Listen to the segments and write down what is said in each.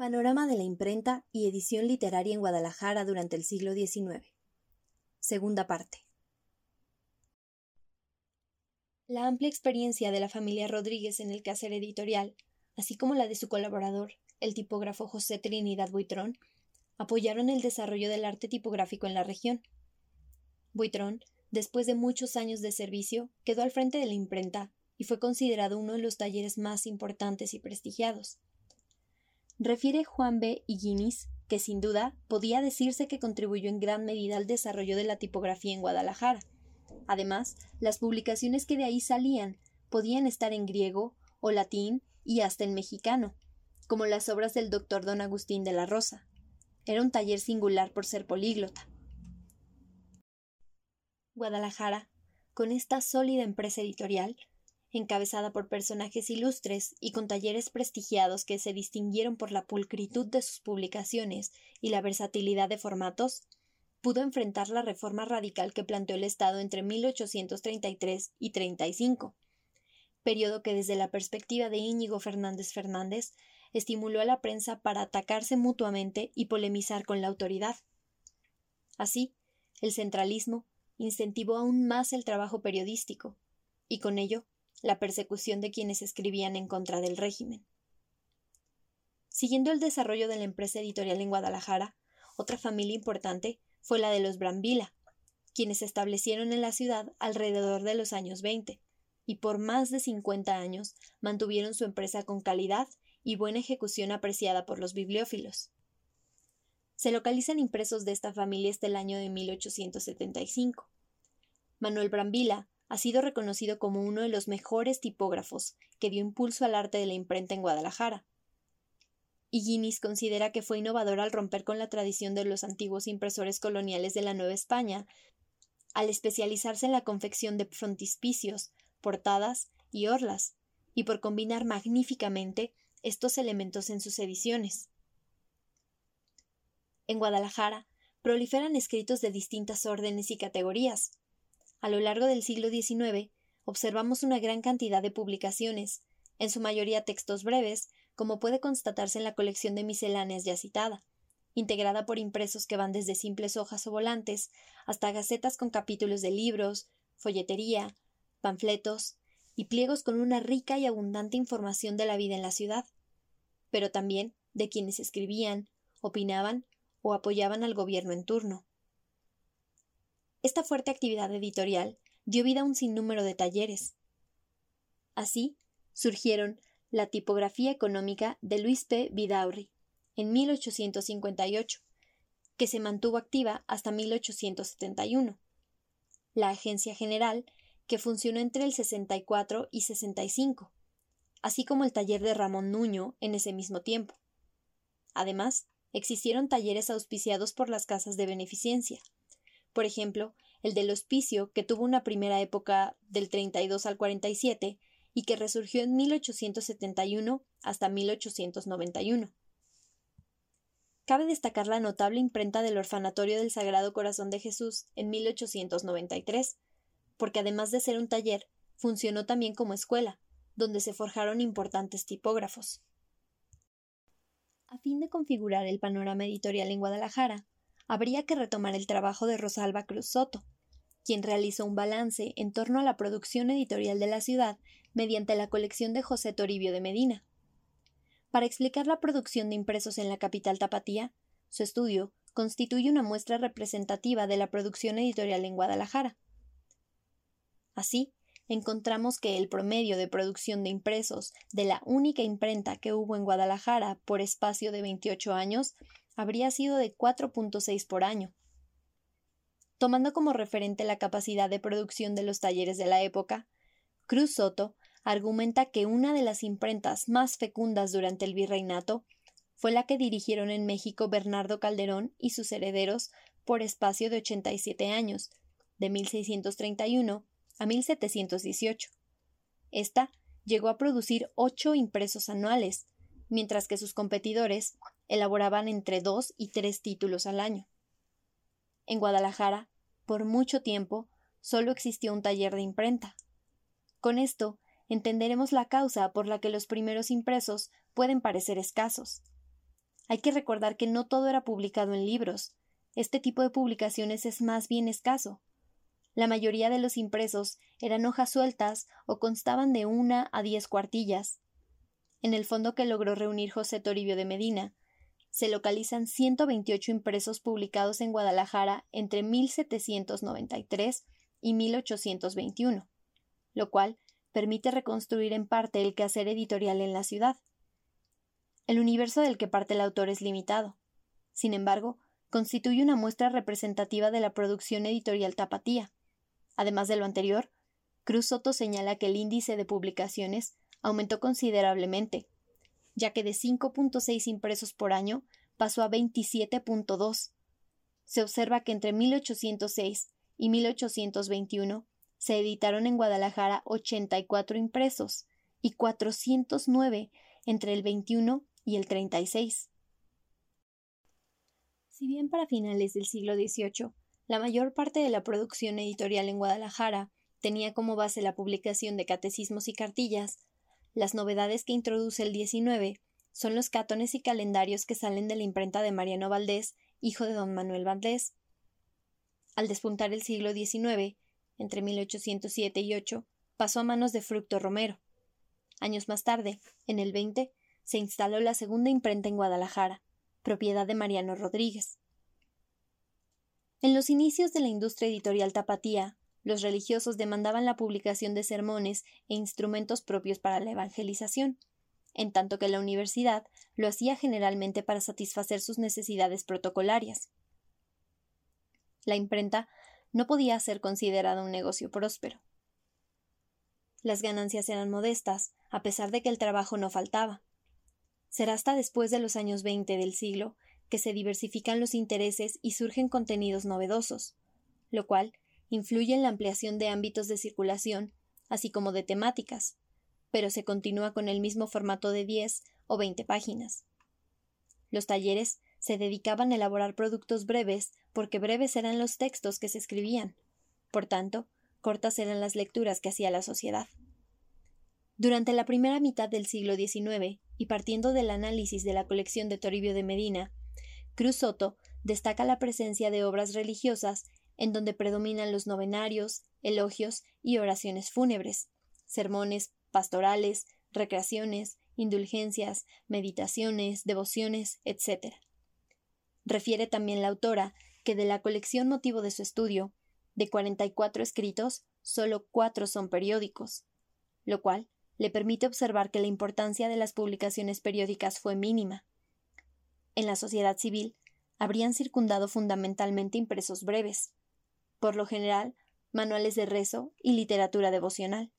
Panorama de la imprenta y edición literaria en Guadalajara durante el siglo XIX. Segunda parte. La amplia experiencia de la familia Rodríguez en el quehacer editorial, así como la de su colaborador, el tipógrafo José Trinidad Buitrón, apoyaron el desarrollo del arte tipográfico en la región. Buitrón, después de muchos años de servicio, quedó al frente de la imprenta y fue considerado uno de los talleres más importantes y prestigiados. Refiere Juan B. Higuinis que sin duda podía decirse que contribuyó en gran medida al desarrollo de la tipografía en Guadalajara. Además, las publicaciones que de ahí salían podían estar en griego o latín y hasta en mexicano, como las obras del doctor don Agustín de la Rosa. Era un taller singular por ser políglota. Guadalajara, con esta sólida empresa editorial, encabezada por personajes ilustres y con talleres prestigiados que se distinguieron por la pulcritud de sus publicaciones y la versatilidad de formatos, pudo enfrentar la reforma radical que planteó el Estado entre 1833 y 35, periodo que desde la perspectiva de Íñigo Fernández Fernández estimuló a la prensa para atacarse mutuamente y polemizar con la autoridad. Así, el centralismo incentivó aún más el trabajo periodístico, y con ello la persecución de quienes escribían en contra del régimen. Siguiendo el desarrollo de la empresa editorial en Guadalajara, otra familia importante fue la de los Brambila, quienes se establecieron en la ciudad alrededor de los años 20 y por más de 50 años mantuvieron su empresa con calidad y buena ejecución apreciada por los bibliófilos. Se localizan impresos de esta familia hasta el año de 1875. Manuel Brambila ha sido reconocido como uno de los mejores tipógrafos que dio impulso al arte de la imprenta en Guadalajara. Guinness considera que fue innovador al romper con la tradición de los antiguos impresores coloniales de la Nueva España, al especializarse en la confección de frontispicios, portadas y orlas, y por combinar magníficamente estos elementos en sus ediciones. En Guadalajara proliferan escritos de distintas órdenes y categorías. A lo largo del siglo XIX observamos una gran cantidad de publicaciones, en su mayoría textos breves, como puede constatarse en la colección de misceláneas ya citada, integrada por impresos que van desde simples hojas o volantes hasta gacetas con capítulos de libros, folletería, panfletos, y pliegos con una rica y abundante información de la vida en la ciudad, pero también de quienes escribían, opinaban o apoyaban al gobierno en turno. Esta fuerte actividad editorial dio vida a un sinnúmero de talleres. Así surgieron la tipografía económica de Luis P. Vidaurri en 1858, que se mantuvo activa hasta 1871, la Agencia General que funcionó entre el 64 y 65, así como el taller de Ramón Nuño en ese mismo tiempo. Además, existieron talleres auspiciados por las casas de beneficencia. Por ejemplo, el del hospicio, que tuvo una primera época del 32 al 47 y que resurgió en 1871 hasta 1891, cabe destacar la notable imprenta del Orfanatorio del Sagrado Corazón de Jesús en 1893, porque además de ser un taller, funcionó también como escuela, donde se forjaron importantes tipógrafos. A fin de configurar el panorama editorial en Guadalajara, habría que retomar el trabajo de Rosalba Cruz Soto, quien realizó un balance en torno a la producción editorial de la ciudad mediante la colección de José Toribio de Medina. Para explicar la producción de impresos en la capital tapatía, su estudio constituye una muestra representativa de la producción editorial en Guadalajara. Así, encontramos que el promedio de producción de impresos de la única imprenta que hubo en Guadalajara por espacio de 28 años habría sido de 4.6 por año. Tomando como referente la capacidad de producción de los talleres de la época, Cruz Soto argumenta que una de las imprentas más fecundas durante el virreinato fue la que dirigieron en México Bernardo Calderón y sus herederos por espacio de 87 años, de 1631 a 1718. Esta llegó a producir ocho impresos anuales, mientras que sus competidores elaboraban entre dos y tres títulos al año. En Guadalajara, por mucho tiempo, solo existió un taller de imprenta. Con esto, entenderemos la causa por la que los primeros impresos pueden parecer escasos. Hay que recordar que no todo era publicado en libros. Este tipo de publicaciones es más bien escaso. La mayoría de los impresos eran hojas sueltas o constaban de una a diez cuartillas. En el fondo que logró reunir José Toribio de Medina, se localizan 128 impresos publicados en Guadalajara entre 1793 y 1821, lo cual permite reconstruir en parte el quehacer editorial en la ciudad. El universo del que parte el autor es limitado. Sin embargo, constituye una muestra representativa de la producción editorial tapatía. Además de lo anterior, Cruz Soto señala que el índice de publicaciones aumentó considerablemente, ya que de 5.6 impresos por año pasó a 27.2. Se observa que entre 1806 y 1821 se editaron en Guadalajara 84 impresos y 409 entre el 21 y el 36. Si bien para finales del siglo XVIII la mayor parte de la producción editorial en Guadalajara tenía como base la publicación de catecismos y cartillas, las novedades que introduce el XIX son los catones y calendarios que salen de la imprenta de Mariano Valdés, hijo de don Manuel Valdés. Al despuntar el siglo XIX, entre 1807 y 8, pasó a manos de Fructo Romero. Años más tarde, en el 20, se instaló la segunda imprenta en Guadalajara, propiedad de Mariano Rodríguez. En los inicios de la industria editorial tapatía, los religiosos demandaban la publicación de sermones e instrumentos propios para la evangelización, en tanto que la universidad lo hacía generalmente para satisfacer sus necesidades protocolarias. La imprenta no podía ser considerada un negocio próspero. Las ganancias eran modestas, a pesar de que el trabajo no faltaba. Será hasta después de los años veinte del siglo que se diversifican los intereses y surgen contenidos novedosos, lo cual influye en la ampliación de ámbitos de circulación, así como de temáticas, pero se continúa con el mismo formato de diez o veinte páginas. Los talleres se dedicaban a elaborar productos breves porque breves eran los textos que se escribían. Por tanto, cortas eran las lecturas que hacía la sociedad. Durante la primera mitad del siglo XIX, y partiendo del análisis de la colección de Toribio de Medina, Cruz Soto destaca la presencia de obras religiosas en donde predominan los novenarios, elogios y oraciones fúnebres, sermones pastorales, recreaciones, indulgencias, meditaciones, devociones, etc. Refiere también la autora que de la colección motivo de su estudio, de 44 escritos, solo cuatro son periódicos, lo cual le permite observar que la importancia de las publicaciones periódicas fue mínima. En la sociedad civil habrían circundado fundamentalmente impresos breves, por lo general manuales de rezo y literatura devocional.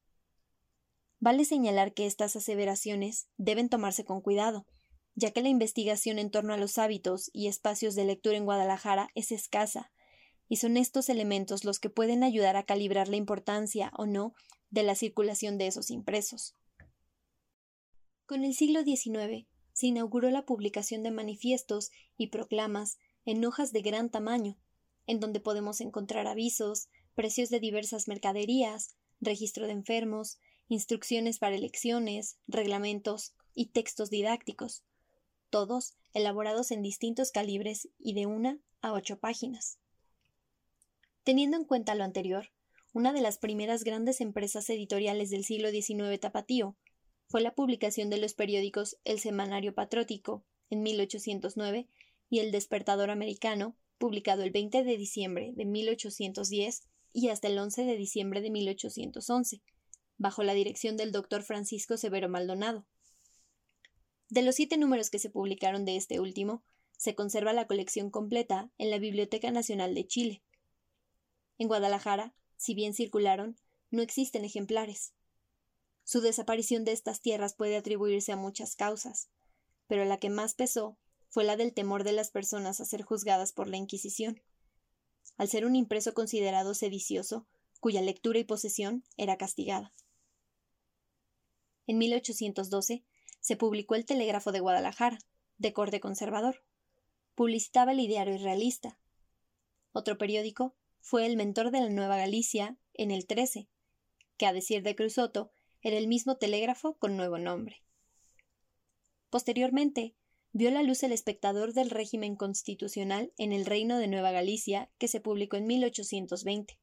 Vale señalar que estas aseveraciones deben tomarse con cuidado, ya que la investigación en torno a los hábitos y espacios de lectura en Guadalajara es escasa, y son estos elementos los que pueden ayudar a calibrar la importancia o no de la circulación de esos impresos. Con el siglo XIX se inauguró la publicación de manifiestos y proclamas en hojas de gran tamaño, en donde podemos encontrar avisos, precios de diversas mercaderías, registro de enfermos, instrucciones para elecciones, reglamentos y textos didácticos, todos elaborados en distintos calibres y de una a ocho páginas. Teniendo en cuenta lo anterior, una de las primeras grandes empresas editoriales del siglo XIX tapatío fue la publicación de los periódicos El Semanario Patriótico en 1809 y El Despertador Americano, publicado el 20 de diciembre de 1810 y hasta el 11 de diciembre de 1811, bajo la dirección del doctor Francisco Severo Maldonado. De los siete números que se publicaron de este último, se conserva la colección completa en la Biblioteca Nacional de Chile. En Guadalajara, si bien circularon, no existen ejemplares. Su desaparición de estas tierras puede atribuirse a muchas causas, pero la que más pesó fue la del temor de las personas a ser juzgadas por la Inquisición. Al ser un impreso considerado sedicioso, cuya lectura y posesión era castigada. En 1812 se publicó el Telégrafo de Guadalajara, de corte conservador. Publicitaba el ideario realista. Otro periódico fue el mentor de la Nueva Galicia en el 13, que a decir de Cruzoto era el mismo telégrafo con nuevo nombre. Posteriormente, vio la luz el espectador del régimen constitucional en el Reino de Nueva Galicia, que se publicó en 1820.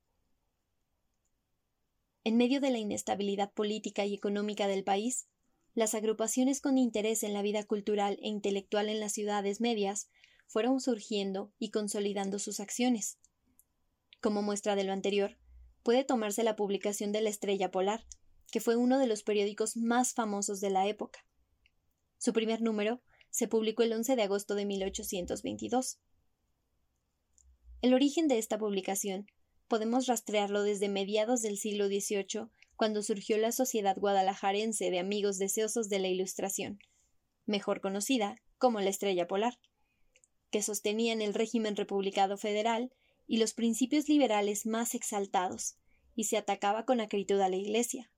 En medio de la inestabilidad política y económica del país, las agrupaciones con interés en la vida cultural e intelectual en las ciudades medias fueron surgiendo y consolidando sus acciones. Como muestra de lo anterior, puede tomarse la publicación de La Estrella Polar, que fue uno de los periódicos más famosos de la época. Su primer número se publicó el 11 de agosto de 1822. El origen de esta publicación podemos rastrearlo desde mediados del siglo XVIII, cuando surgió la Sociedad Guadalajarense de Amigos Deseosos de la Ilustración, mejor conocida como la Estrella Polar, que sostenían el régimen republicano federal y los principios liberales más exaltados, y se atacaba con acritud a la Iglesia.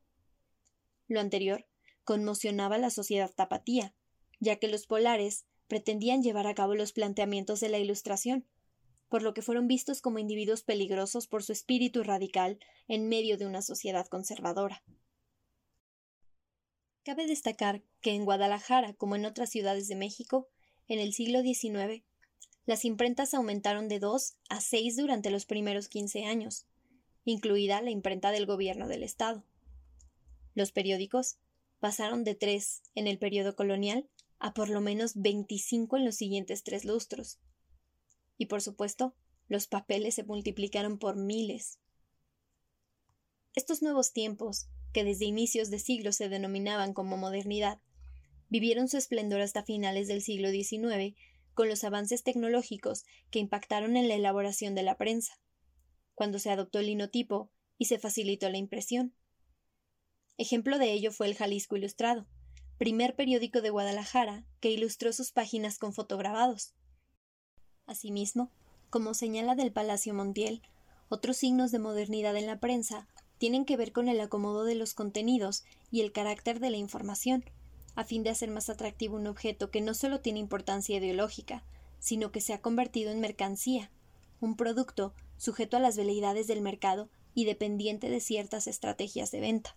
Lo anterior conmocionaba a la sociedad tapatía, ya que los polares pretendían llevar a cabo los planteamientos de la Ilustración, por lo que fueron vistos como individuos peligrosos por su espíritu radical en medio de una sociedad conservadora. Cabe destacar que en Guadalajara, como en otras ciudades de México, en el siglo XIX, las imprentas aumentaron de dos a seis durante los primeros quince años, incluida la imprenta del gobierno del Estado. Los periódicos pasaron de tres en el periodo colonial a por lo menos veinticinco en los siguientes tres lustros. Y por supuesto, los papeles se multiplicaron por miles. Estos nuevos tiempos, que desde inicios de siglo se denominaban como modernidad, vivieron su esplendor hasta finales del siglo XIX con los avances tecnológicos que impactaron en la elaboración de la prensa, cuando se adoptó el linotipo y se facilitó la impresión. Ejemplo de ello fue el Jalisco Ilustrado, primer periódico de Guadalajara que ilustró sus páginas con fotograbados. Asimismo, como señala del Palacio Montiel, otros signos de modernidad en la prensa tienen que ver con el acomodo de los contenidos y el carácter de la información, a fin de hacer más atractivo un objeto que no solo tiene importancia ideológica, sino que se ha convertido en mercancía, un producto sujeto a las veleidades del mercado y dependiente de ciertas estrategias de venta.